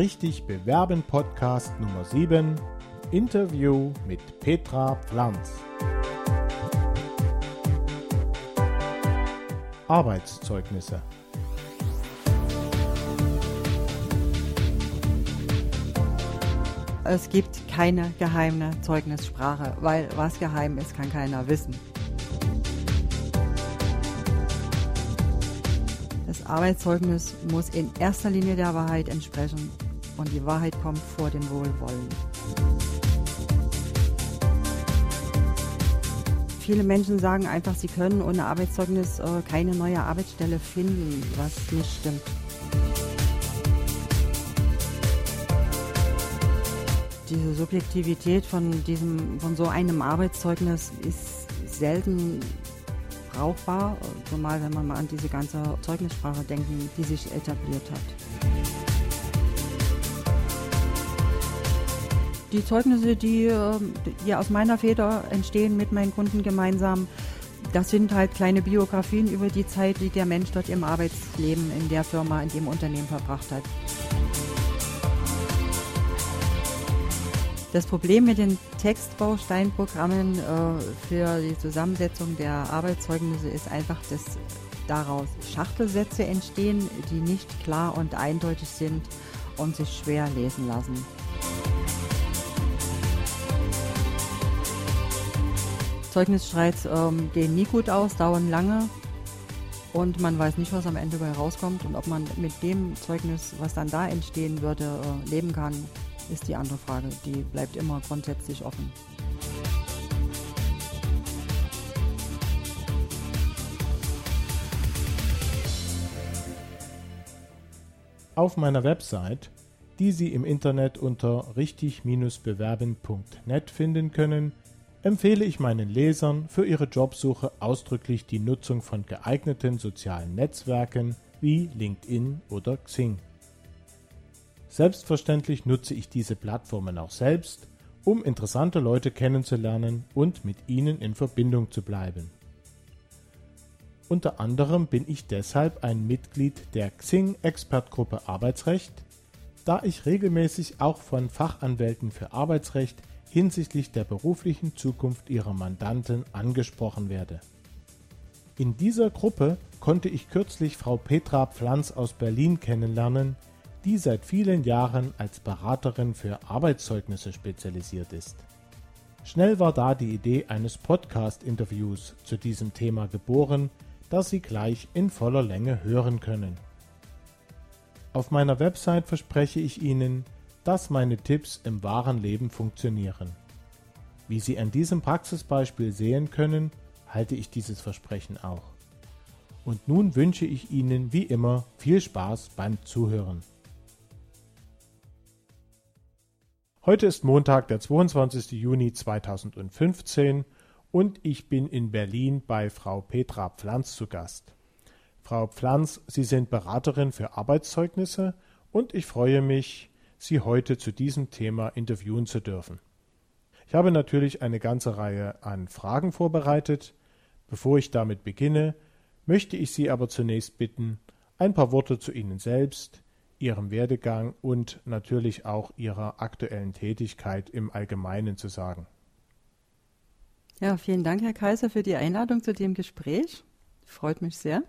Richtig Bewerben Podcast Nummer 7 Interview mit Petra Pflanz. Arbeitszeugnisse. Es gibt keine geheime Zeugnissprache, weil was geheim ist, kann keiner wissen. Das Arbeitszeugnis muss in erster Linie der Wahrheit entsprechen und die Wahrheit kommt vor dem Wohlwollen. Viele Menschen sagen einfach, sie können ohne Arbeitszeugnis äh, keine neue Arbeitsstelle finden, was nicht stimmt. Diese Subjektivität von, diesem, von so einem Arbeitszeugnis ist selten brauchbar, zumal wenn man mal an diese ganze Zeugnissprache denken, die sich etabliert hat. Die Zeugnisse, die, ähm, die aus meiner Feder entstehen mit meinen Kunden gemeinsam, das sind halt kleine Biografien über die Zeit, die der Mensch dort im Arbeitsleben in der Firma, in dem Unternehmen verbracht hat. Das Problem mit den Textbausteinprogrammen äh, für die Zusammensetzung der Arbeitszeugnisse ist einfach, dass daraus Schachtelsätze entstehen, die nicht klar und eindeutig sind und sich schwer lesen lassen. Zeugnisstreits ähm, gehen nie gut aus, dauern lange und man weiß nicht, was am Ende dabei rauskommt und ob man mit dem Zeugnis, was dann da entstehen würde, äh, leben kann, ist die andere Frage. Die bleibt immer grundsätzlich offen. Auf meiner Website, die Sie im Internet unter richtig-bewerben.net finden können, empfehle ich meinen Lesern für ihre Jobsuche ausdrücklich die Nutzung von geeigneten sozialen Netzwerken wie LinkedIn oder Xing. Selbstverständlich nutze ich diese Plattformen auch selbst, um interessante Leute kennenzulernen und mit ihnen in Verbindung zu bleiben. Unter anderem bin ich deshalb ein Mitglied der Xing Expertgruppe Arbeitsrecht, da ich regelmäßig auch von Fachanwälten für Arbeitsrecht hinsichtlich der beruflichen Zukunft ihrer Mandanten angesprochen werde. In dieser Gruppe konnte ich kürzlich Frau Petra Pflanz aus Berlin kennenlernen, die seit vielen Jahren als Beraterin für Arbeitszeugnisse spezialisiert ist. Schnell war da die Idee eines Podcast-Interviews zu diesem Thema geboren, das Sie gleich in voller Länge hören können. Auf meiner Website verspreche ich Ihnen, dass meine Tipps im wahren Leben funktionieren. Wie Sie an diesem Praxisbeispiel sehen können, halte ich dieses Versprechen auch. Und nun wünsche ich Ihnen wie immer viel Spaß beim Zuhören. Heute ist Montag, der 22. Juni 2015 und ich bin in Berlin bei Frau Petra Pflanz zu Gast. Frau Pflanz, Sie sind Beraterin für Arbeitszeugnisse und ich freue mich, Sie heute zu diesem Thema interviewen zu dürfen. Ich habe natürlich eine ganze Reihe an Fragen vorbereitet. Bevor ich damit beginne, möchte ich Sie aber zunächst bitten, ein paar Worte zu Ihnen selbst, Ihrem Werdegang und natürlich auch Ihrer aktuellen Tätigkeit im Allgemeinen zu sagen. Ja, vielen Dank, Herr Kaiser, für die Einladung zu dem Gespräch. Freut mich sehr.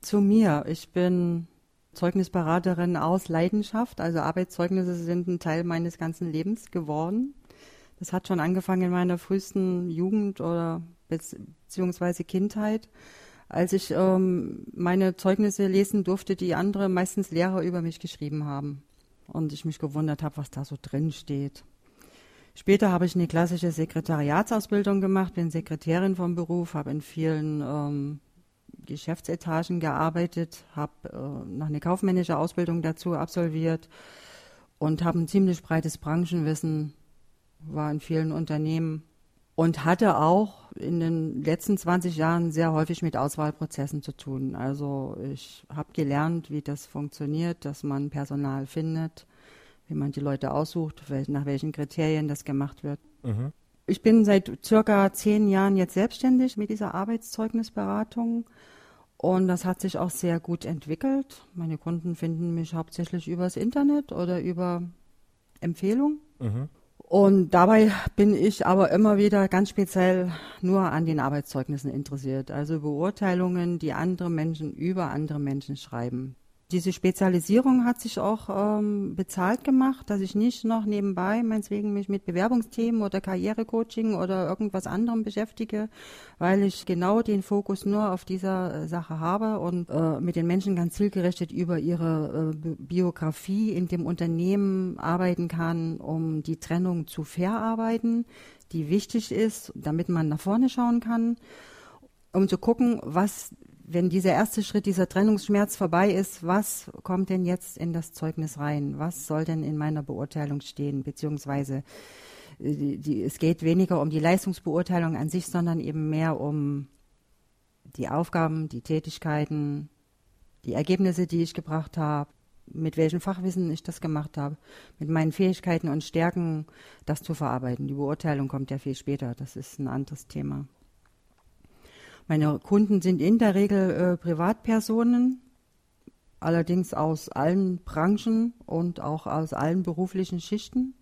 Zu mir. Ich bin Zeugnisberaterin aus Leidenschaft. Also Arbeitszeugnisse sind ein Teil meines ganzen Lebens geworden. Das hat schon angefangen in meiner frühesten Jugend oder beziehungsweise Kindheit, als ich ähm, meine Zeugnisse lesen durfte, die andere, meistens Lehrer über mich geschrieben haben. Und ich mich gewundert habe, was da so drin steht. Später habe ich eine klassische Sekretariatsausbildung gemacht, bin Sekretärin vom Beruf, habe in vielen ähm, Geschäftsetagen gearbeitet, habe äh, noch eine kaufmännische Ausbildung dazu absolviert und habe ein ziemlich breites Branchenwissen, war in vielen Unternehmen und hatte auch in den letzten 20 Jahren sehr häufig mit Auswahlprozessen zu tun. Also ich habe gelernt, wie das funktioniert, dass man Personal findet, wie man die Leute aussucht, nach welchen Kriterien das gemacht wird. Mhm. Ich bin seit circa zehn Jahren jetzt selbstständig mit dieser Arbeitszeugnisberatung Und das hat sich auch sehr gut entwickelt. Meine Kunden finden mich hauptsächlich übers Internet oder über Empfehlung. Mhm. Und dabei bin ich aber immer wieder ganz speziell nur an den Arbeitszeugnissen interessiert. Also Beurteilungen, die andere Menschen über andere Menschen schreiben diese Spezialisierung hat sich auch ähm, bezahlt gemacht, dass ich nicht noch nebenbei meinetwegen mich mit Bewerbungsthemen oder Karrierecoaching oder irgendwas anderem beschäftige, weil ich genau den Fokus nur auf dieser äh, Sache habe und äh, mit den Menschen ganz zielgerichtet über ihre äh, Biografie in dem Unternehmen arbeiten kann, um die Trennung zu verarbeiten, die wichtig ist, damit man nach vorne schauen kann um zu gucken, was wenn dieser erste Schritt, dieser Trennungsschmerz vorbei ist, was kommt denn jetzt in das Zeugnis rein? Was soll denn in meiner Beurteilung stehen? Beziehungsweise äh, die, die, es geht weniger um die Leistungsbeurteilung an sich, sondern eben mehr um die Aufgaben, die Tätigkeiten, die Ergebnisse, die ich gebracht habe, mit welchem Fachwissen ich das gemacht habe, mit meinen Fähigkeiten und Stärken, das zu verarbeiten. Die Beurteilung kommt ja viel später, das ist ein anderes Thema. Meine Kunden sind in der Regel äh, Privatpersonen, allerdings aus allen Branchen und auch aus allen beruflichen Schichten.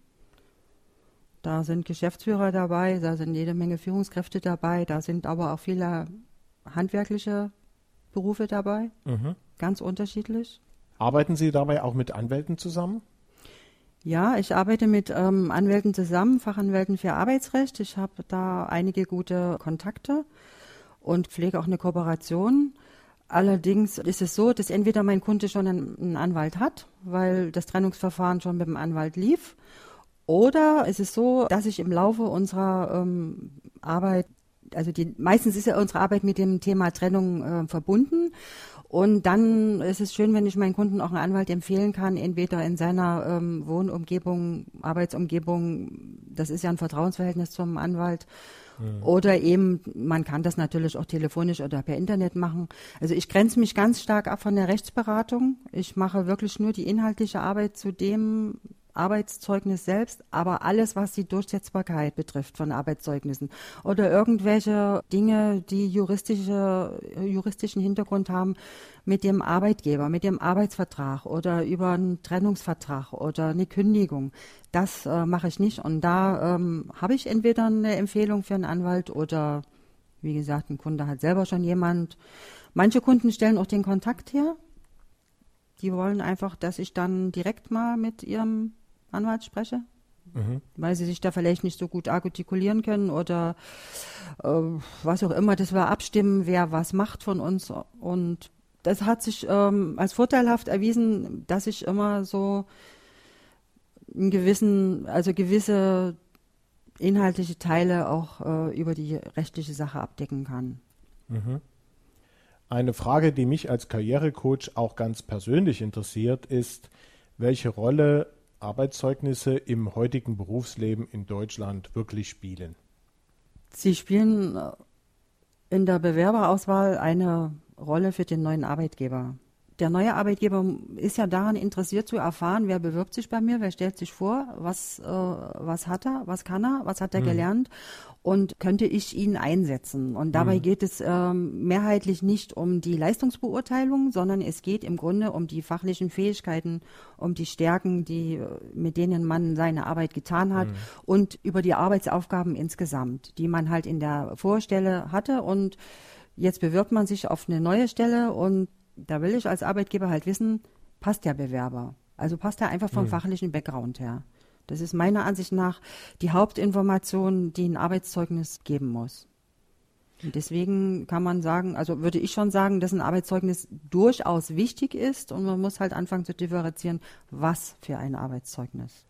Da sind Geschäftsführer dabei, da sind jede Menge Führungskräfte dabei, da sind aber auch viele handwerkliche Berufe dabei, mhm. ganz unterschiedlich. Arbeiten Sie dabei auch mit Anwälten zusammen? Ja, ich arbeite mit ähm, Anwälten zusammen, Fachanwälten für Arbeitsrecht. Ich habe da einige gute Kontakte und pflege auch eine Kooperation. Allerdings ist es so, dass entweder mein Kunde schon einen, Anwalt hat, weil das Trennungsverfahren schon mit dem Anwalt lief, oder es ist so, dass ich im Laufe unserer ähm, Arbeit, also die, meistens ist ja unsere Arbeit mit dem Thema Trennung äh, verbunden. Und dann ist es schön, wenn ich meinen Kunden auch einen Anwalt empfehlen kann, entweder in seiner ähm, Wohnumgebung, Arbeitsumgebung, das ist ja ein Vertrauensverhältnis zum Anwalt, Oder eben, man kann das natürlich auch telefonisch oder per Internet machen. Also ich grenze mich ganz stark ab von der Rechtsberatung. Ich mache wirklich nur die inhaltliche Arbeit zu dem Arbeitszeugnis selbst, aber alles, was die Durchsetzbarkeit betrifft von Arbeitszeugnissen oder irgendwelche Dinge, die juristische, juristischen Hintergrund haben mit dem Arbeitgeber, mit dem Arbeitsvertrag oder über einen Trennungsvertrag oder eine Kündigung, das äh, mache ich nicht. Und da ähm, habe ich entweder eine Empfehlung für einen Anwalt oder, wie gesagt, ein Kunde hat selber schon jemand. Manche Kunden stellen auch den Kontakt her. Die wollen einfach, dass ich dann direkt mal mit ihrem Anwalt spreche, mhm. weil sie sich da vielleicht nicht so gut artikulieren können oder äh, was auch immer, dass wir abstimmen, wer was macht von uns. Und das hat sich ähm, als vorteilhaft erwiesen, dass ich immer so einen gewissen, also gewisse inhaltliche Teile auch äh, über die rechtliche Sache abdecken kann. Mhm. Eine Frage, die mich als Karrierecoach auch ganz persönlich interessiert, ist, welche Rolle Arbeitszeugnisse im heutigen Berufsleben in Deutschland wirklich spielen? Sie spielen äh, in der Bewerberauswahl eine Rolle für den neuen Arbeitgeber. Der neue Arbeitgeber ist ja daran interessiert zu erfahren, wer bewirbt sich bei mir, wer stellt sich vor, was, äh, was hat er, was kann er, was hat er mhm. gelernt und könnte ich ihn einsetzen. Und dabei mhm. geht es ähm, mehrheitlich nicht um die Leistungsbeurteilung, sondern es geht im Grunde um die fachlichen Fähigkeiten, um die Stärken, die, mit denen man seine Arbeit getan hat mhm. und über die Arbeitsaufgaben insgesamt, die man halt in der Vorstelle hatte und jetzt bewirbt man sich auf eine neue Stelle und da will ich als Arbeitgeber halt wissen, passt der Bewerber? Also passt er einfach vom mhm. fachlichen Background her? Das ist meiner Ansicht nach die Hauptinformation, die ein Arbeitszeugnis geben muss. Und deswegen kann man sagen, also würde ich schon sagen, dass ein Arbeitszeugnis durchaus wichtig ist und man muss halt anfangen zu differenzieren, was für ein Arbeitszeugnis.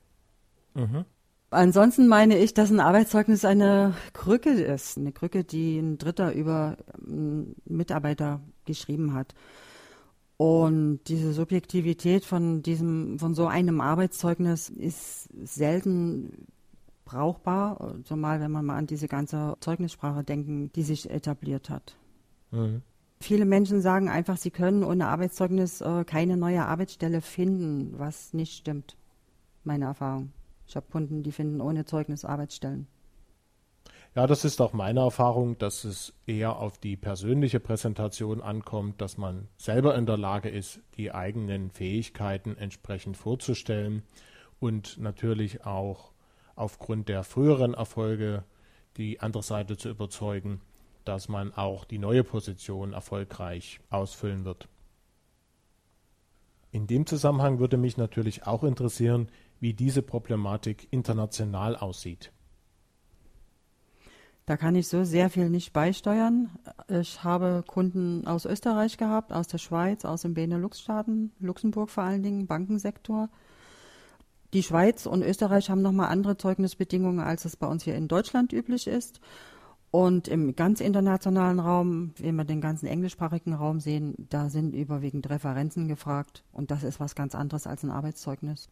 Mhm. Ansonsten meine ich, dass ein Arbeitszeugnis eine Krücke ist, eine Krücke, die ein Dritter über einen Mitarbeiter geschrieben hat. Und diese Subjektivität von diesem, von so einem Arbeitszeugnis ist selten brauchbar, zumal wenn man mal an diese ganze Zeugnissprache denken, die sich etabliert hat. Mhm. Viele Menschen sagen einfach, sie können ohne Arbeitszeugnis äh, keine neue Arbeitsstelle finden, was nicht stimmt. Meine Erfahrung. Ich habe Kunden, die finden ohne Zeugnis Arbeitsstellen. Ja, das ist auch meine Erfahrung, dass es eher auf die persönliche Präsentation ankommt, dass man selber in der Lage ist, die eigenen Fähigkeiten entsprechend vorzustellen und natürlich auch aufgrund der früheren Erfolge die andere Seite zu überzeugen, dass man auch die neue Position erfolgreich ausfüllen wird. In dem Zusammenhang würde mich natürlich auch interessieren, wie diese Problematik international aussieht. Da kann ich so sehr viel nicht beisteuern. Ich habe Kunden aus Österreich gehabt, aus der Schweiz, aus den Benelux-Staaten, Luxemburg vor allen Dingen, Bankensektor. Die Schweiz und Österreich haben nochmal andere Zeugnisbedingungen, als es bei uns hier in Deutschland üblich ist. Und im ganz internationalen Raum, wenn wir den ganzen englischsprachigen Raum sehen, da sind überwiegend Referenzen gefragt. Und das ist was ganz anderes als ein Arbeitszeugnis.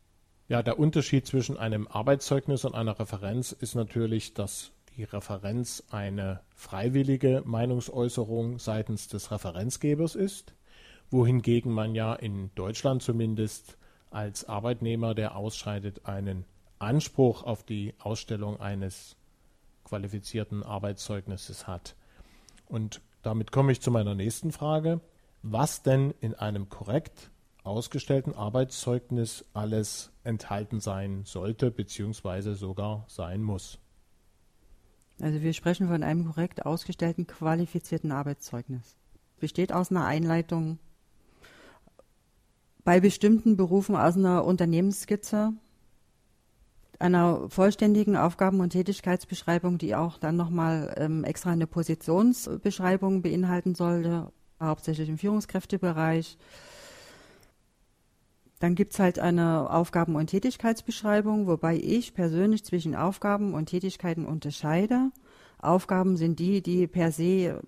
Ja, der Unterschied zwischen einem Arbeitszeugnis und einer Referenz ist natürlich, dass die Referenz eine freiwillige Meinungsäußerung seitens des Referenzgebers ist, wohingegen man ja in Deutschland zumindest als Arbeitnehmer, der ausscheidet, einen Anspruch auf die Ausstellung eines qualifizierten Arbeitszeugnisses hat. Und damit komme ich zu meiner nächsten Frage. Was denn in einem korrekt ausgestellten Arbeitszeugnis alles enthalten sein sollte bzw. sogar sein muss? Also wir sprechen von einem korrekt ausgestellten, qualifizierten Arbeitszeugnis. Besteht aus einer Einleitung, bei bestimmten Berufen aus einer Unternehmensskizze, einer vollständigen Aufgaben- und Tätigkeitsbeschreibung, die auch dann nochmal ähm, extra eine Positionsbeschreibung beinhalten sollte, hauptsächlich im Führungskräftebereich. Dann gibt es halt eine Aufgaben- und Tätigkeitsbeschreibung, wobei ich persönlich zwischen Aufgaben und Tätigkeiten unterscheide. Aufgaben sind die, die per se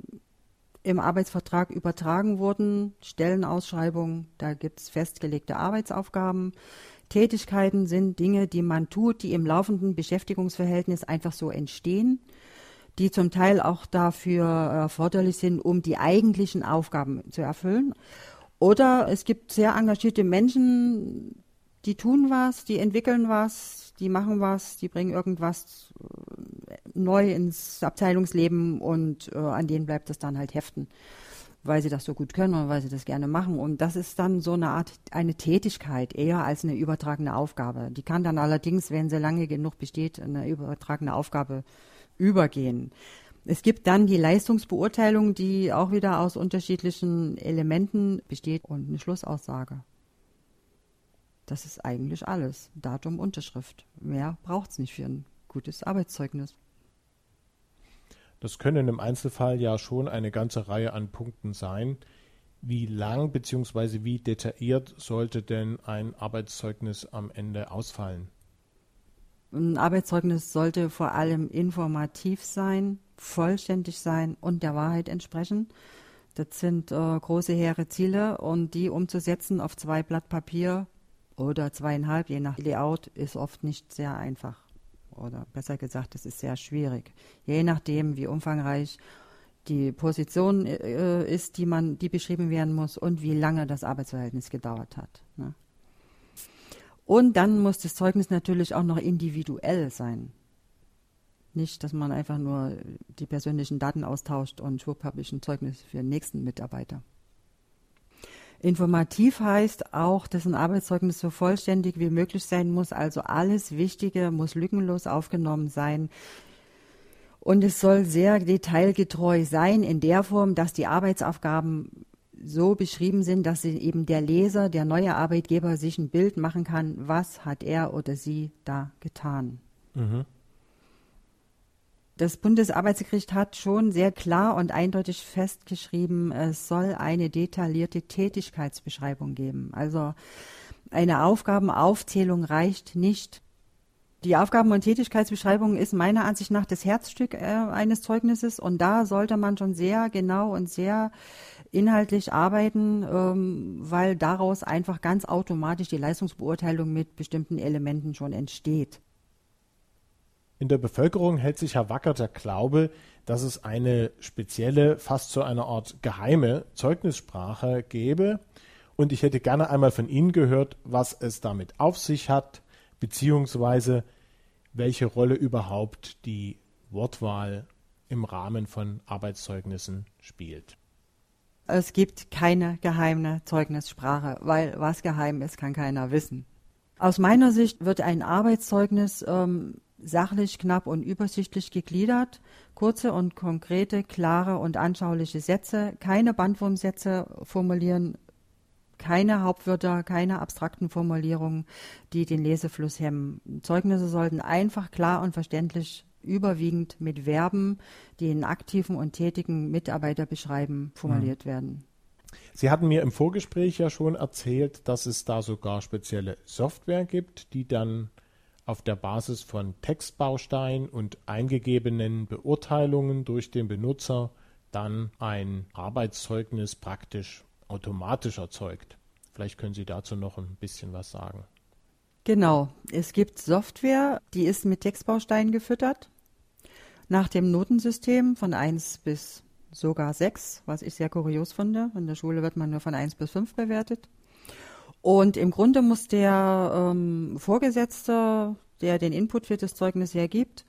im Arbeitsvertrag übertragen wurden, Stellenausschreibung, da gibt es festgelegte Arbeitsaufgaben. Tätigkeiten sind Dinge, die man tut, die im laufenden Beschäftigungsverhältnis einfach so entstehen, die zum Teil auch dafür erforderlich sind, um die eigentlichen Aufgaben zu erfüllen. Oder es gibt sehr engagierte Menschen, die tun was, die entwickeln was, die machen was, die bringen irgendwas äh, neu ins Abteilungsleben und äh, an denen bleibt es dann halt heften, weil sie das so gut können und weil sie das gerne machen. Und das ist dann so eine Art, eine Tätigkeit eher als eine übertragene Aufgabe. Die kann dann allerdings, wenn sie lange genug besteht, eine übertragene Aufgabe übergehen. Es gibt dann die Leistungsbeurteilung, die auch wieder aus unterschiedlichen Elementen besteht und eine Schlussaussage. Das ist eigentlich alles. Datum, Unterschrift. Mehr braucht es nicht für ein gutes Arbeitszeugnis. Das können im Einzelfall ja schon eine ganze Reihe an Punkten sein. Wie lang bzw. wie detailliert sollte denn ein Arbeitszeugnis am Ende ausfallen? Ein Arbeitszeugnis sollte vor allem informativ sein, vollständig sein und der Wahrheit entsprechen. Das sind äh, große, hehre Ziele und die umzusetzen auf zwei Blatt Papier oder zweieinhalb, je nach Layout, ist oft nicht sehr einfach. Oder besser gesagt, es ist sehr schwierig. Je nachdem, wie umfangreich die Position äh, ist, die man, die beschrieben werden muss und wie lange das Arbeitsverhältnis gedauert hat. Ne? Und dann muss das Zeugnis natürlich auch noch individuell sein. Nicht, dass man einfach nur die persönlichen Daten austauscht und schwupp habe ich ein Zeugnis für den nächsten Mitarbeiter. Informativ heißt auch, dass ein Arbeitszeugnis so vollständig wie möglich sein muss, also alles Wichtige muss lückenlos aufgenommen sein. Und es soll sehr detailgetreu sein in der Form, dass die Arbeitsaufgaben so beschrieben sind, dass eben der Leser, der neue Arbeitgeber sich ein Bild machen kann, was hat er oder sie da getan. Mhm. Das Bundesarbeitsgericht hat schon sehr klar und eindeutig festgeschrieben, es soll eine detaillierte Tätigkeitsbeschreibung geben. Also eine Aufgabenaufzählung reicht nicht. Die Aufgaben- und Tätigkeitsbeschreibung ist meiner Ansicht nach das Herzstück äh, eines Zeugnisses und da sollte man schon sehr genau und sehr inhaltlich arbeiten, ähm, weil daraus einfach ganz automatisch die Leistungsbeurteilung mit bestimmten Elementen schon entsteht. In der Bevölkerung hält sich Herr Wacker der Glaube, dass es eine spezielle, fast so eine Art geheime Zeugnissprache gäbe. Und ich hätte gerne einmal von Ihnen gehört, was es damit auf sich hat, beziehungsweise welche Rolle überhaupt die Wortwahl im Rahmen von Arbeitszeugnissen spielt. Es gibt keine geheime Zeugnissprache, weil was geheim ist, kann keiner wissen. Aus meiner Sicht wird ein Arbeitszeugnis ähm, sachlich, knapp und übersichtlich gegliedert, kurze und konkrete, klare und anschauliche Sätze, keine Bandwurmsätze formulieren, keine Hauptwörter, keine abstrakten Formulierungen, die den Lesefluss hemmen. Zeugnisse sollten einfach, klar und verständlich überwiegend mit Verben, die einen aktiven und tätigen Mitarbeiter beschreiben, formuliert mhm. werden. Sie hatten mir im Vorgespräch ja schon erzählt, dass es da sogar spezielle Software gibt, die dann auf der Basis von Textbausteinen und eingegebenen Beurteilungen durch den Benutzer dann ein Arbeitszeugnis praktisch automatisch erzeugt. Vielleicht können Sie dazu noch ein bisschen was sagen. Genau, es gibt Software, die ist mit Textbausteinen gefüttert, nach dem Notensystem von 1 bis sogar 6, was ich sehr kurios finde. In der Schule wird man nur von 1 bis 5 bewertet. Und im Grunde muss der ähm, Vorgesetzte, der den Input für das Zeugnis hergibt,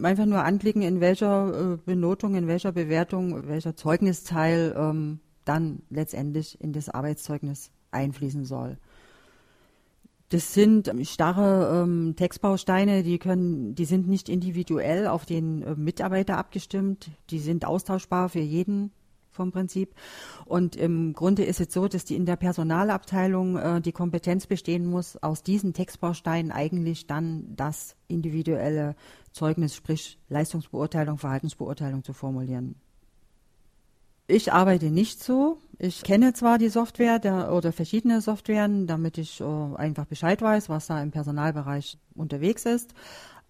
einfach nur anklicken, in welcher äh, Benotung, in welcher Bewertung, welcher Zeugnisteil ähm, dann letztendlich in das Arbeitszeugnis einfließen soll. Das sind starre ähm, Textbausteine, die können, die sind nicht individuell auf den äh, Mitarbeiter abgestimmt, die sind austauschbar für jeden vom Prinzip. Und im Grunde ist es so, dass die in der Personalabteilung äh, die Kompetenz bestehen muss, aus diesen Textbausteinen eigentlich dann das individuelle Zeugnis, sprich Leistungsbeurteilung, Verhaltensbeurteilung zu formulieren. Ich arbeite nicht so. Ich kenne zwar die Software der, oder verschiedene Softwaren, damit ich äh, einfach Bescheid weiß, was da im Personalbereich unterwegs ist.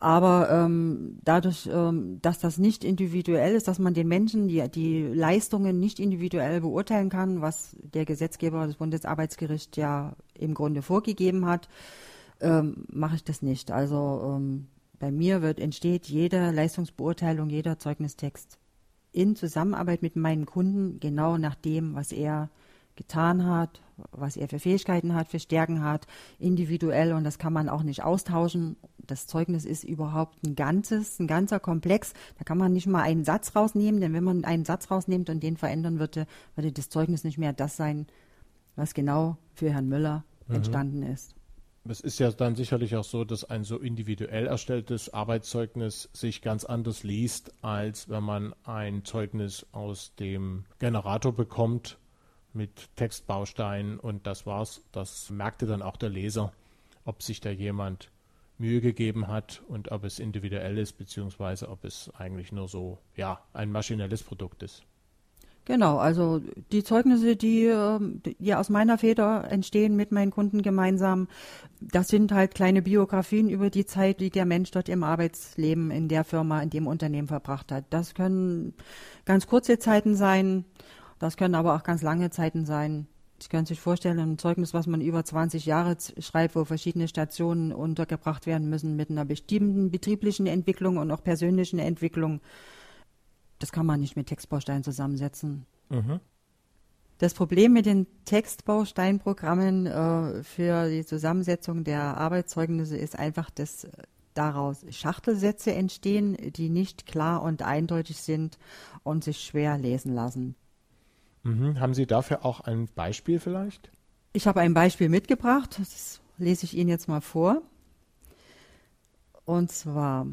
Aber ähm, dadurch, ähm, dass das nicht individuell ist, dass man den Menschen die, die Leistungen nicht individuell beurteilen kann, was der Gesetzgeber, das Bundesarbeitsgericht ja im Grunde vorgegeben hat, ähm, mache ich das nicht. Also ähm, bei mir wird entsteht jede Leistungsbeurteilung, jeder Zeugnistext in Zusammenarbeit mit meinem Kunden genau nach dem, was er getan hat, was er für Fähigkeiten hat, für Stärken hat, individuell und das kann man auch nicht austauschen. Das Zeugnis ist überhaupt ein ganzes, ein ganzer Komplex. Da kann man nicht mal einen Satz rausnehmen, denn wenn man einen Satz rausnimmt und den verändern würde, würde das Zeugnis nicht mehr das sein, was genau für Herrn Müller mhm. entstanden ist. Es ist ja dann sicherlich auch so, dass ein so individuell erstelltes Arbeitszeugnis sich ganz anders liest, als wenn man ein Zeugnis aus dem Generator bekommt mit Textbausteinen und das war's. Das merkte dann auch der Leser, ob sich da jemand Mühe gegeben hat und ob es individuell ist, beziehungsweise ob es eigentlich nur so, ja, ein maschinelles Produkt ist. Genau, also die Zeugnisse, die, ähm, die aus meiner Feder entstehen mit meinen Kunden gemeinsam, das sind halt kleine Biografien über die Zeit, die der Mensch dort im Arbeitsleben in der Firma, in dem Unternehmen verbracht hat. Das können ganz kurze Zeiten sein, das können aber auch ganz lange Zeiten sein. Sie können sich vorstellen, ein Zeugnis, was man über 20 Jahre schreibt, wo verschiedene Stationen untergebracht werden müssen mit einer bestimmten betrieblichen Entwicklung und auch persönlichen Entwicklung. Das kann man nicht mit Textbausteinen zusammensetzen. Mhm. Das Problem mit den Textbausteinprogrammen äh, für die Zusammensetzung der Arbeitszeugnisse ist einfach, dass daraus Schachtelsätze entstehen, die nicht klar und eindeutig sind und sich schwer lesen lassen. Mhm. Haben Sie dafür auch ein Beispiel vielleicht? Ich habe ein Beispiel mitgebracht, das lese ich Ihnen jetzt mal vor. Und zwar,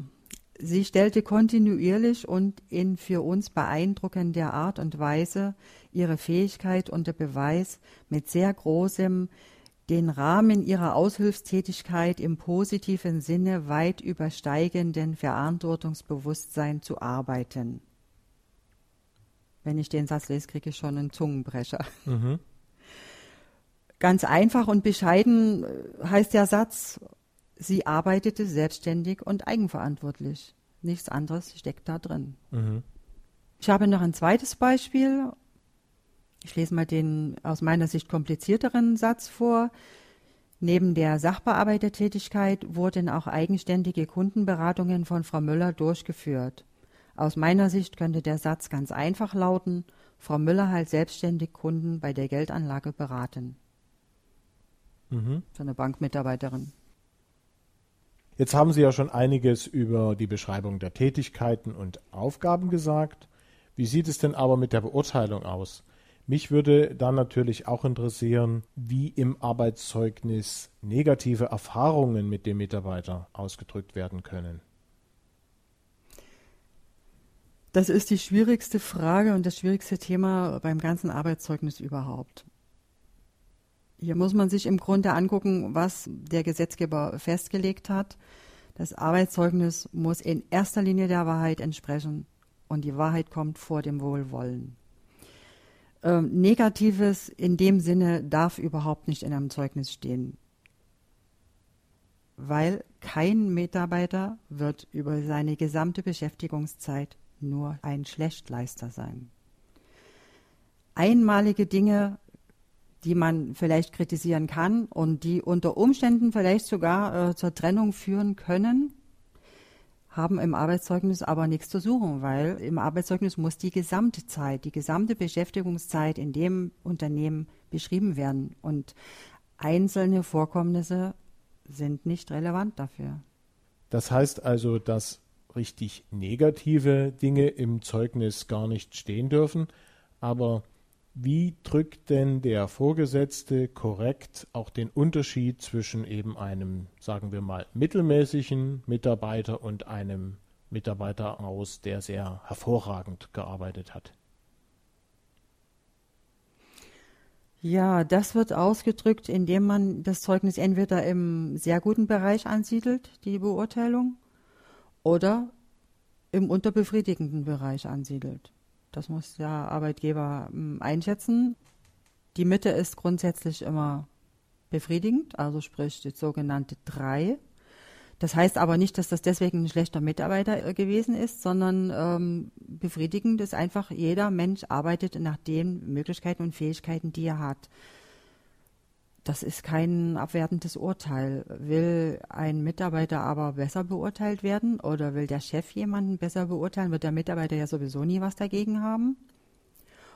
sie stellte kontinuierlich und in für uns beeindruckender Art und Weise ihre Fähigkeit unter Beweis mit sehr großem, den Rahmen ihrer Aushilfstätigkeit im positiven Sinne weit übersteigenden Verantwortungsbewusstsein zu arbeiten. Wenn ich den Satz lese, kriege ich schon einen Zungenbrecher. Mhm. Ganz einfach und bescheiden äh, heißt der Satz, sie arbeitete selbstständig und eigenverantwortlich. Nichts anderes steckt da drin. Mhm. Ich habe noch ein zweites Beispiel. Ich lese mal den aus meiner Sicht komplizierteren Satz vor. Neben der Sachbearbeitertätigkeit wurden auch eigenständige Kundenberatungen von Frau Müller durchgeführt. Aus meiner Sicht könnte der Satz ganz einfach lauten, Frau Müller halt selbstständig Kunden bei der Geldanlage beraten. Mhm. So eine Bankmitarbeiterin. Jetzt haben Sie ja schon einiges über die Beschreibung der Tätigkeiten und Aufgaben gesagt. Wie sieht es denn aber mit der Beurteilung aus? Mich würde dann natürlich auch interessieren, wie im Arbeitszeugnis negative Erfahrungen mit dem Mitarbeiter ausgedrückt werden können. Das ist die schwierigste Frage und das schwierigste Thema beim ganzen Arbeitszeugnis überhaupt. Hier muss man sich im Grunde angucken, was der Gesetzgeber festgelegt hat. Das Arbeitszeugnis muss in erster Linie der Wahrheit entsprechen und die Wahrheit kommt vor dem Wohlwollen. Ähm, Negatives in dem Sinne darf überhaupt nicht in einem Zeugnis stehen, weil kein Mitarbeiter wird über seine gesamte Beschäftigungszeit nur ein Schlechtleister sein. Einmalige Dinge, die man vielleicht kritisieren kann und die unter Umständen vielleicht sogar äh, zur Trennung führen können, haben im Arbeitszeugnis aber nichts zu suchen, weil im Arbeitszeugnis muss die gesamte Zeit, die gesamte Beschäftigungszeit in dem Unternehmen beschrieben werden. Und einzelne Vorkommnisse sind nicht relevant dafür. Das heißt also, dass richtig negative Dinge im Zeugnis gar nicht stehen dürfen, aber wie drückt denn der Vorgesetzte korrekt auch den Unterschied zwischen eben einem, sagen wir mal, mittelmäßigen Mitarbeiter und einem Mitarbeiter aus, der sehr hervorragend gearbeitet hat? Ja, das wird ausgedrückt, indem man das Zeugnis entweder im sehr guten Bereich ansiedelt, die Beurteilung, oder im unterbefriedigenden Bereich ansiedelt. Das muss der Arbeitgeber hm, einschätzen. Die Mitte ist grundsätzlich immer befriedigend, also sprich die sogenannte 3. Das heißt aber nicht, dass das deswegen ein schlechter Mitarbeiter äh, gewesen ist, sondern ähm, befriedigend ist einfach, jeder Mensch arbeitet nach den Möglichkeiten und Fähigkeiten, die er hat das ist kein abwertendes Urteil. Will ein Mitarbeiter aber besser beurteilt werden oder will der Chef jemanden besser beurteilen, wird der Mitarbeiter ja sowieso nie was dagegen haben.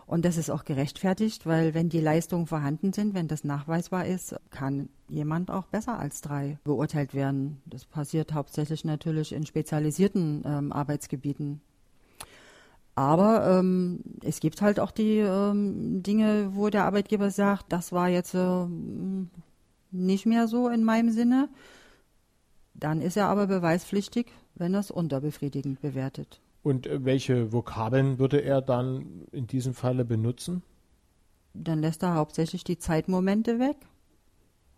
Und das ist auch gerechtfertigt, weil wenn die Leistungen vorhanden sind, wenn das nachweisbar ist, kann jemand auch besser als drei beurteilt werden. Das passiert hauptsächlich natürlich in spezialisierten ähm, Arbeitsgebieten. Aber ähm, es gibt halt auch die ähm, Dinge, wo der Arbeitgeber sagt, das war jetzt äh, nicht mehr so in meinem Sinne. Dann ist er aber beweispflichtig, wenn er es unterbefriedigend bewertet. Und äh, welche Vokabeln würde er dann in diesem Falle benutzen? Dann lässt er hauptsächlich die Zeitmomente weg.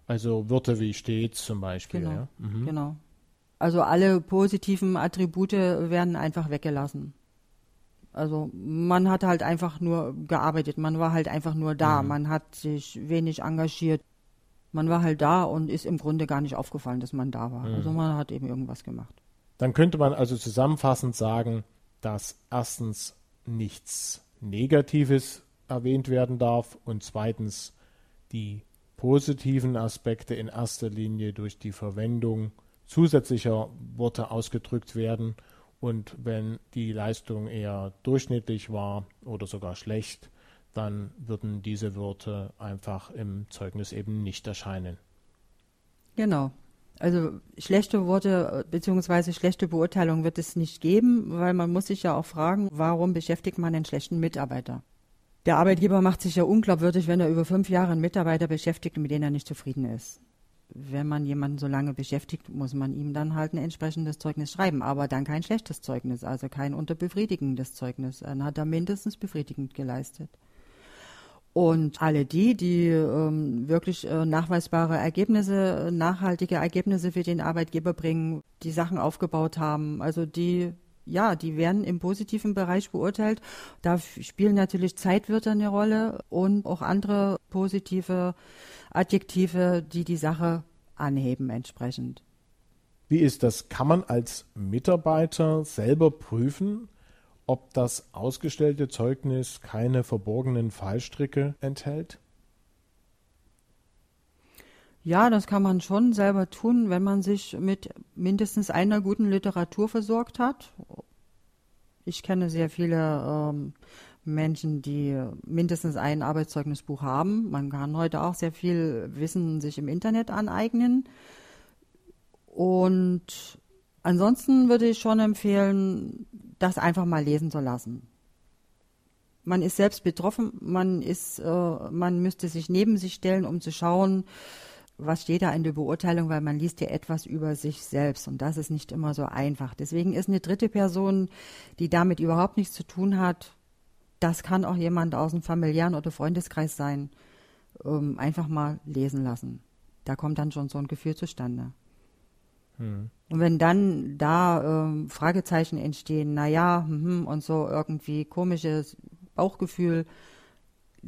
Also Wörter wie stets zum Beispiel. Genau. Ja? Mhm. genau. Also alle positiven Attribute werden einfach weggelassen. Also man hat halt einfach nur gearbeitet, man war halt einfach nur da, mhm. man hat sich wenig engagiert. Man war halt da und ist im Grunde gar nicht aufgefallen, dass man da war. Mhm. Also man hat eben irgendwas gemacht. Dann könnte man also zusammenfassend sagen, dass erstens nichts Negatives erwähnt werden darf und zweitens die positiven Aspekte in erster Linie durch die Verwendung zusätzlicher Worte ausgedrückt werden und wenn die Leistung eher durchschnittlich war oder sogar schlecht, dann würden diese Wörter einfach im Zeugnis eben nicht erscheinen. Genau. Also schlechte Worte bzw. schlechte Beurteilung wird es nicht geben, weil man muss sich ja auch fragen, warum beschäftigt man einen schlechten Mitarbeiter? Der Arbeitgeber macht sich ja unglaubwürdig, wenn er über fünf Jahre einen Mitarbeiter beschäftigt, mit dem er nicht zufrieden ist wenn man jemanden so lange beschäftigt, muss man ihm dann halt ein entsprechendes Zeugnis schreiben, aber dann kein schlechtes Zeugnis, also kein unterbefriedigendes Zeugnis. Dann hat er mindestens befriedigend geleistet. Und alle die, die ähm, wirklich äh, nachweisbare Ergebnisse, nachhaltige Ergebnisse für den Arbeitgeber bringen, die Sachen aufgebaut haben, also die ja, die werden im positiven Bereich beurteilt. Da spielen natürlich Zeitwörter eine Rolle und auch andere positive Adjektive, die die Sache anheben entsprechend. Wie ist das? Kann man als Mitarbeiter selber prüfen, ob das ausgestellte Zeugnis keine verborgenen Fallstricke enthält? Ja, das kann man schon selber tun, wenn man sich mit mindestens einer guten Literatur versorgt hat. Ich kenne sehr viele ähm, Menschen, die mindestens ein Arbeitszeugnisbuch haben. Man kann heute auch sehr viel Wissen sich im Internet aneignen. Und ansonsten würde ich schon empfehlen, das einfach mal lesen zu lassen. Man ist selbst betroffen, man ist, äh, man müsste sich neben sich stellen, um zu schauen, was steht da in der Beurteilung, weil man liest ja etwas über sich selbst und das ist nicht immer so einfach. Deswegen ist eine dritte Person, die damit überhaupt nichts zu tun hat, das kann auch jemand aus dem familiären oder Freundeskreis sein, ähm, einfach mal lesen lassen. Da kommt dann schon so ein Gefühl zustande. Hm. Und wenn dann da ähm, Fragezeichen entstehen, naja, hm, und so irgendwie komisches Bauchgefühl,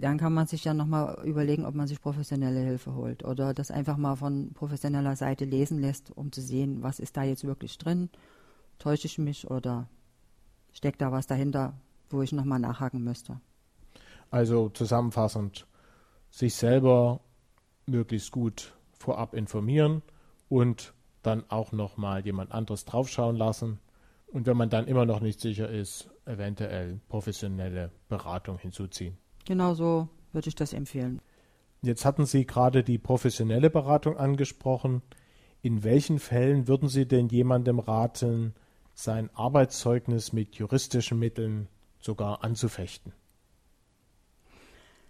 dann kann man sich ja nochmal überlegen, ob man sich professionelle Hilfe holt oder das einfach mal von professioneller Seite lesen lässt, um zu sehen, was ist da jetzt wirklich drin. Täusche ich mich oder steckt da was dahinter, wo ich nochmal nachhaken müsste? Also zusammenfassend, sich selber möglichst gut vorab informieren und dann auch nochmal jemand anderes draufschauen lassen. Und wenn man dann immer noch nicht sicher ist, eventuell professionelle Beratung hinzuziehen. Genau so würde ich das empfehlen. Jetzt hatten Sie gerade die professionelle Beratung angesprochen. In welchen Fällen würden Sie denn jemandem raten, sein Arbeitszeugnis mit juristischen Mitteln sogar anzufechten?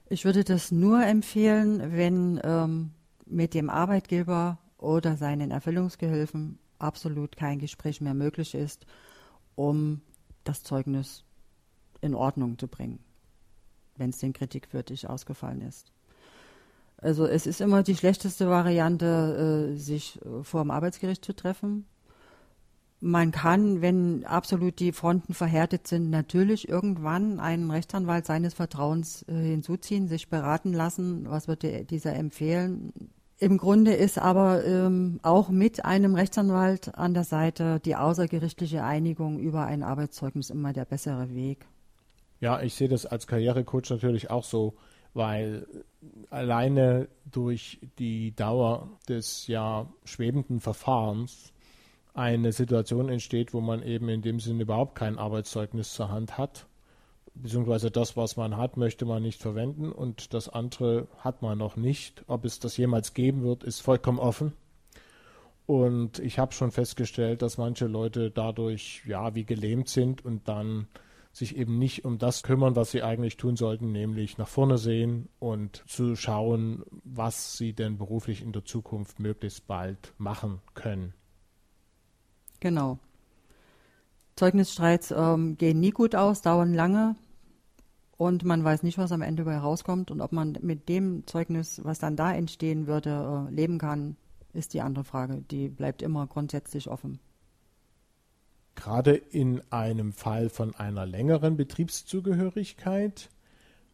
Ich würde das nur empfehlen, wenn ähm, mit dem Arbeitgeber oder seinen Erfüllungsgehilfen absolut kein Gespräch mehr möglich ist, um das Zeugnis in Ordnung zu bringen wenn es denn kritikwürdig ausgefallen ist. Also es ist immer die schlechteste Variante, äh, sich äh, vor dem Arbeitsgericht zu treffen. Man kann, wenn absolut die Fronten verhärtet sind, natürlich irgendwann einen Rechtsanwalt seines Vertrauens äh, hinzuziehen, sich beraten lassen. Was wird dieser empfehlen? Im Grunde ist aber ähm, auch mit einem Rechtsanwalt an der Seite die außergerichtliche Einigung über ein Arbeitszeugnis immer der bessere Weg. Ja, ich sehe das als Karrierecoach natürlich auch so, weil alleine durch die Dauer des ja schwebenden Verfahrens eine Situation entsteht, wo man eben in dem Sinne überhaupt kein Arbeitszeugnis zur Hand hat, beziehungsweise das, was man hat, möchte man nicht verwenden und das andere hat man noch nicht. Ob es das jemals geben wird, ist vollkommen offen. Und ich habe schon festgestellt, dass manche Leute dadurch ja wie gelähmt sind und dann sich eben nicht um das kümmern, was sie eigentlich tun sollten, nämlich nach vorne sehen und zu schauen, was sie denn beruflich in der Zukunft möglichst bald machen können. Genau. Zeugnisstreits ähm, gehen nie gut aus, dauern lange und man weiß nicht, was am Ende dabei rauskommt und ob man mit dem Zeugnis, was dann da entstehen würde, äh, leben kann, ist die andere Frage. Die bleibt immer grundsätzlich offen. Gerade in einem Fall von einer längeren Betriebszugehörigkeit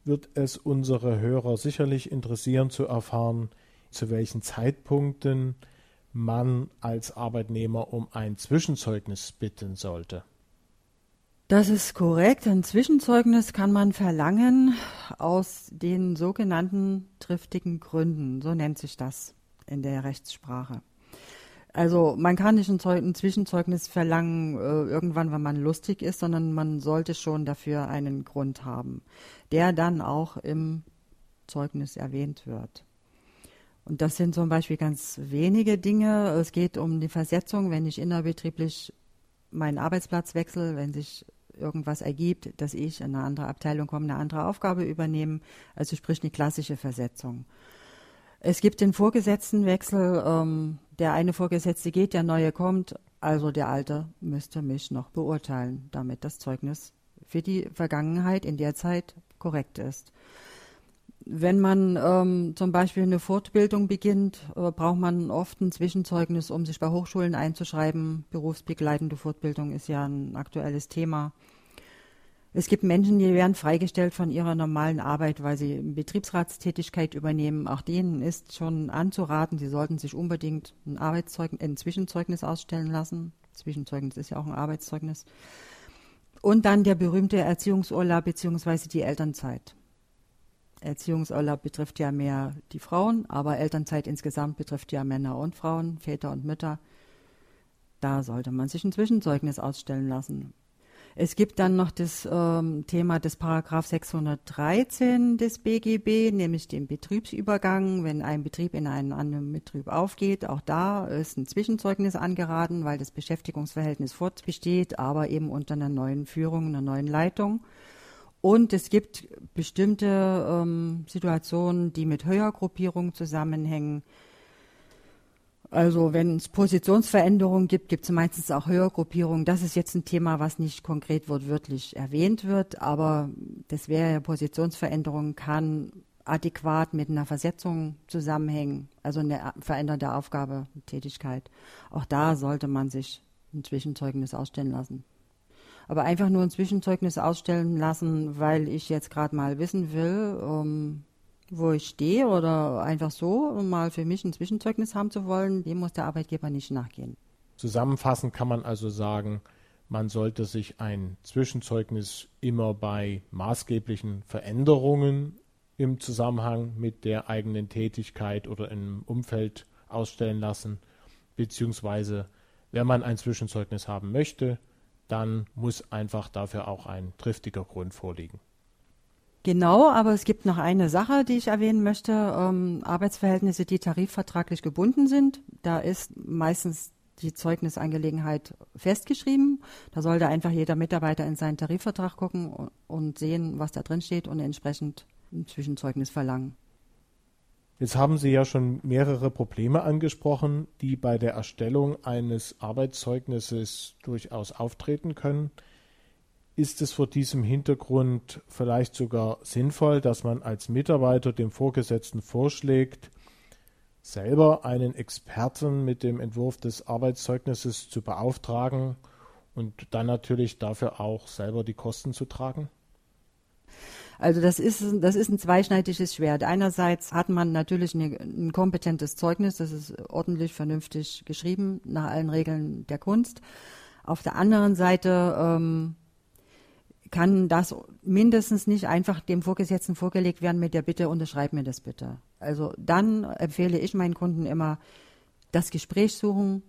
wird es unsere Hörer sicherlich interessieren zu erfahren, zu welchen Zeitpunkten man als Arbeitnehmer um ein Zwischenzeugnis bitten sollte. Das ist korrekt. Ein Zwischenzeugnis kann man verlangen aus den sogenannten triftigen Gründen. So nennt sich das in der Rechtssprache. Also man kann nicht ein, Zeug, ein Zwischenzeugnis verlangen, äh, irgendwann, wenn man lustig ist, sondern man sollte schon dafür einen Grund haben, der dann auch im Zeugnis erwähnt wird. Und das sind zum Beispiel ganz wenige Dinge. Es geht um die Versetzung, wenn ich innerbetrieblich meinen Arbeitsplatz wechsle, wenn sich irgendwas ergibt, dass ich in eine andere Abteilung komme, eine andere Aufgabe übernehmen. Also sprich eine klassische Versetzung. Es gibt den Vorgesetztenwechsel. Ähm, der eine Vorgesetzte geht, der neue kommt. Also der alte müsste mich noch beurteilen, damit das Zeugnis für die Vergangenheit in der Zeit korrekt ist. Wenn man ähm, zum Beispiel eine Fortbildung beginnt, äh, braucht man oft ein Zwischenzeugnis, um sich bei Hochschulen einzuschreiben. Berufsbegleitende Fortbildung ist ja ein aktuelles Thema. Es gibt Menschen, die werden freigestellt von ihrer normalen Arbeit, weil sie Betriebsratstätigkeit übernehmen. Auch denen ist schon anzuraten, sie sollten sich unbedingt ein Arbeitszeugnis, ein Zwischenzeugnis ausstellen lassen. Zwischenzeugnis ist ja auch ein Arbeitszeugnis. Und dann der berühmte Erziehungsurlaub bzw. die Elternzeit. Erziehungsurlaub betrifft ja mehr die Frauen, aber Elternzeit insgesamt betrifft ja Männer und Frauen, Väter und Mütter. Da sollte man sich ein Zwischenzeugnis ausstellen lassen. Es gibt dann noch das ähm, Thema des Paragraph 613 des BGB, nämlich den Betriebsübergang, wenn ein Betrieb in einen anderen Betrieb aufgeht. Auch da ist ein Zwischenzeugnis angeraten, weil das Beschäftigungsverhältnis fortbesteht, aber eben unter einer neuen Führung, einer neuen Leitung. Und es gibt bestimmte ähm, Situationen, die mit Höhergruppierungen zusammenhängen. Also wenn es Positionsveränderungen gibt, gibt es meistens auch Höhergruppierungen. Das ist jetzt ein Thema, was nicht konkret wortwörtlich erwähnt wird, aber das wäre ja Positionsveränderung kann adäquat mit einer Versetzung zusammenhängen, also eine veränderte Aufgabe, Tätigkeit. Auch da sollte man sich ein Zwischenzeugnis ausstellen lassen. Aber einfach nur ein Zwischenzeugnis ausstellen lassen, weil ich jetzt gerade mal wissen will, um, ähm, wo ich stehe oder einfach so, um mal für mich ein Zwischenzeugnis haben zu wollen, dem muss der Arbeitgeber nicht nachgehen. Zusammenfassend kann man also sagen, man sollte sich ein Zwischenzeugnis immer bei maßgeblichen Veränderungen im Zusammenhang mit der eigenen Tätigkeit oder im Umfeld ausstellen lassen, beziehungsweise wenn man ein Zwischenzeugnis haben möchte, dann muss einfach dafür auch ein triftiger Grund vorliegen. Genau, aber es gibt noch eine Sache, die ich erwähnen möchte. Ähm, Arbeitsverhältnisse, die tarifvertraglich gebunden sind. Da ist meistens die Zeugnisangelegenheit festgeschrieben. Da sollte einfach jeder Mitarbeiter in seinen Tarifvertrag gucken und sehen, was da drin steht und entsprechend ein Zwischenzeugnis verlangen. Jetzt haben Sie ja schon mehrere Probleme angesprochen, die bei der Erstellung eines Arbeitszeugnisses durchaus auftreten können ist es vor diesem Hintergrund vielleicht sogar sinnvoll, dass man als Mitarbeiter dem Vorgesetzten vorschlägt, selber einen Experten mit dem Entwurf des Arbeitszeugnisses zu beauftragen und dann natürlich dafür auch selber die Kosten zu tragen? Also das ist, das ist ein zweischneidiges Schwert. Einerseits hat man natürlich eine, ein kompetentes Zeugnis, das ist ordentlich, vernünftig geschrieben, nach allen Regeln der Kunst. Auf der anderen Seite ähm, kann das mindestens nicht einfach dem Vorgesetzten vorgelegt werden mit der Bitte, unterschreib mir das bitte. Also dann empfehle ich meinen Kunden immer, das Gespräch suchen,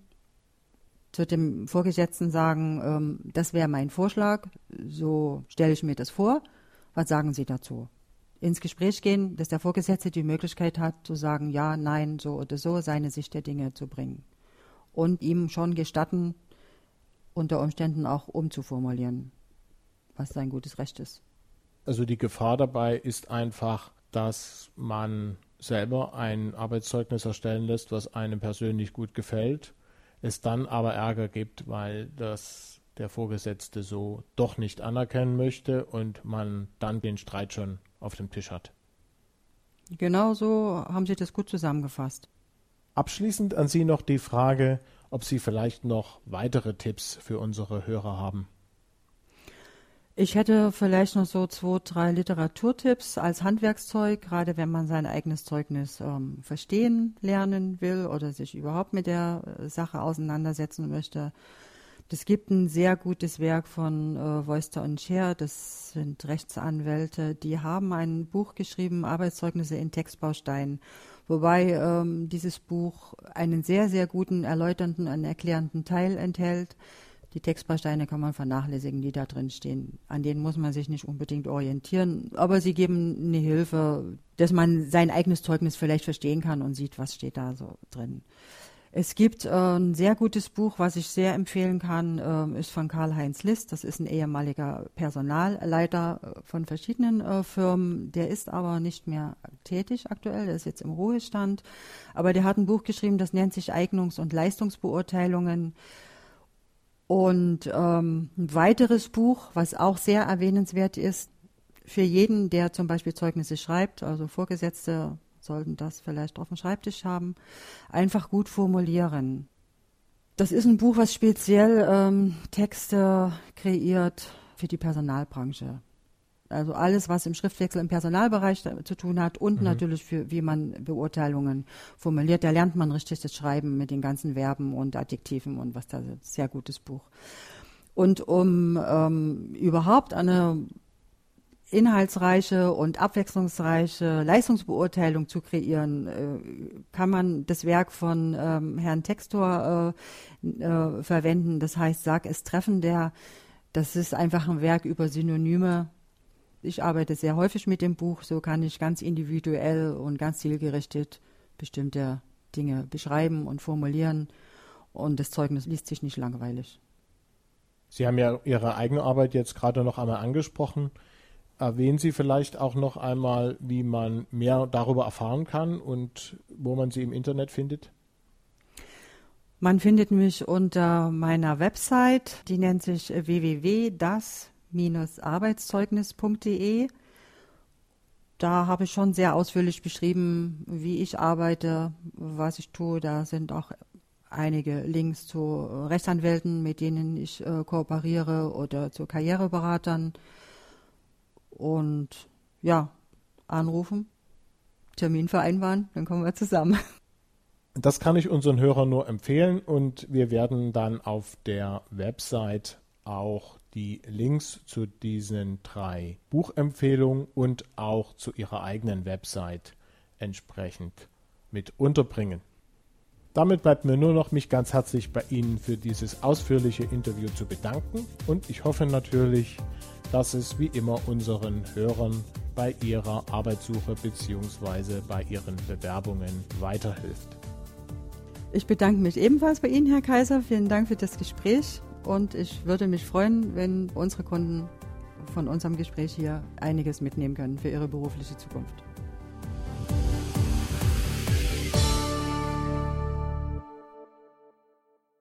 zu dem Vorgesetzten sagen, ähm, das wäre mein Vorschlag, so stelle ich mir das vor. Was sagen Sie dazu? Ins Gespräch gehen, dass der Vorgesetzte die Möglichkeit hat zu sagen, ja, nein, so oder so, seine Sicht der Dinge zu bringen. Und ihm schon gestatten, unter Umständen auch umzuformulieren was sein gutes Recht ist. Also die Gefahr dabei ist einfach, dass man selber ein Arbeitszeugnis erstellen lässt, was einem persönlich gut gefällt, es dann aber Ärger gibt, weil das der Vorgesetzte so doch nicht anerkennen möchte und man dann den Streit schon auf dem Tisch hat. Genau so haben Sie das gut zusammengefasst. Abschließend an Sie noch die Frage, ob Sie vielleicht noch weitere Tipps für unsere Hörer haben. Ich hätte vielleicht noch so zwei, drei Literaturtipps als Handwerkszeug, gerade wenn man sein eigenes Zeugnis ähm, verstehen lernen will oder sich überhaupt mit der äh, Sache auseinandersetzen möchte. Es gibt ein sehr gutes Werk von äh, Voister und Scher, das sind Rechtsanwälte, die haben ein Buch geschrieben, Arbeitszeugnisse in Textbausteinen, wobei ähm, dieses Buch einen sehr, sehr guten erläuternden und erklärenden Teil enthält die Textbausteine kann man vernachlässigen, die da drin stehen. An denen muss man sich nicht unbedingt orientieren, aber sie geben eine Hilfe, dass man sein eigenes Zeugnis vielleicht verstehen kann und sieht, was steht da so drin. Es gibt äh, ein sehr gutes Buch, was ich sehr empfehlen kann, äh, ist von Karl-Heinz List. Das ist ein ehemaliger Personalleiter äh, von verschiedenen äh, Firmen. Der ist aber nicht mehr tätig aktuell, der ist jetzt im Ruhestand. Aber der hat ein Buch geschrieben, das nennt sich Eignungs- und Leistungsbeurteilungen und ähm, ein weiteres Buch, was auch sehr erwähnenswert ist, für jeden, der zum Beispiel Zeugnisse schreibt, also Vorgesetzte sollten das vielleicht auf dem Schreibtisch haben, einfach gut formulieren. Das ist ein Buch, was speziell ähm, Texte kreiert für die Personalbranche. Also alles, was im Schriftwechsel im Personalbereich zu tun hat und mhm. natürlich für, wie man Beurteilungen formuliert. Da lernt man richtig das Schreiben mit den ganzen Verben und Adjektiven und was da ist. Sehr gutes Buch. Und um ähm, überhaupt eine inhaltsreiche und abwechslungsreiche Leistungsbeurteilung zu kreieren, äh, kann man das Werk von ähm, Herrn Textor äh, äh, verwenden. Das heißt, sag es treffen, der Das ist einfach ein Werk über Synonyme. Ich arbeite sehr häufig mit dem Buch, so kann ich ganz individuell und ganz zielgerichtet bestimmte Dinge beschreiben und formulieren. Und das Zeugnis liest sich nicht langweilig. Sie haben ja Ihre eigene Arbeit jetzt gerade noch einmal angesprochen. Erwähnen Sie vielleicht auch noch einmal, wie man mehr darüber erfahren kann und wo man Sie im Internet findet? Man findet mich unter meiner Website, die nennt sich www.das-arbeitszeugnis.de. Da habe ich schon sehr ausführlich beschrieben, wie ich arbeite, was ich tue. Da sind auch einige Links zu Rechtsanwälten, mit denen ich äh, kooperiere oder zu Karriereberatern. Und ja, anrufen, Termin vereinbaren, dann kommen wir zusammen. Das kann ich unseren Hörern nur empfehlen und wir werden dann auf der Website auch die Links zu diesen drei Buchempfehlungen und auch zu ihrer eigenen Website entsprechend mit unterbringen. Damit bleibt mir nur noch, mich ganz herzlich bei Ihnen für dieses ausführliche Interview zu bedanken und ich hoffe natürlich, dass es wie immer unseren Hörern bei ihrer Arbeitssuche bzw. bei ihren Bewerbungen weiterhilft. Ich bedanke mich ebenfalls bei Ihnen, Herr Kaiser. Vielen Dank für das Gespräch und ich würde mich freuen, wenn unsere Kunden von unserem Gespräch hier einiges mitnehmen können für ihre berufliche Zukunft.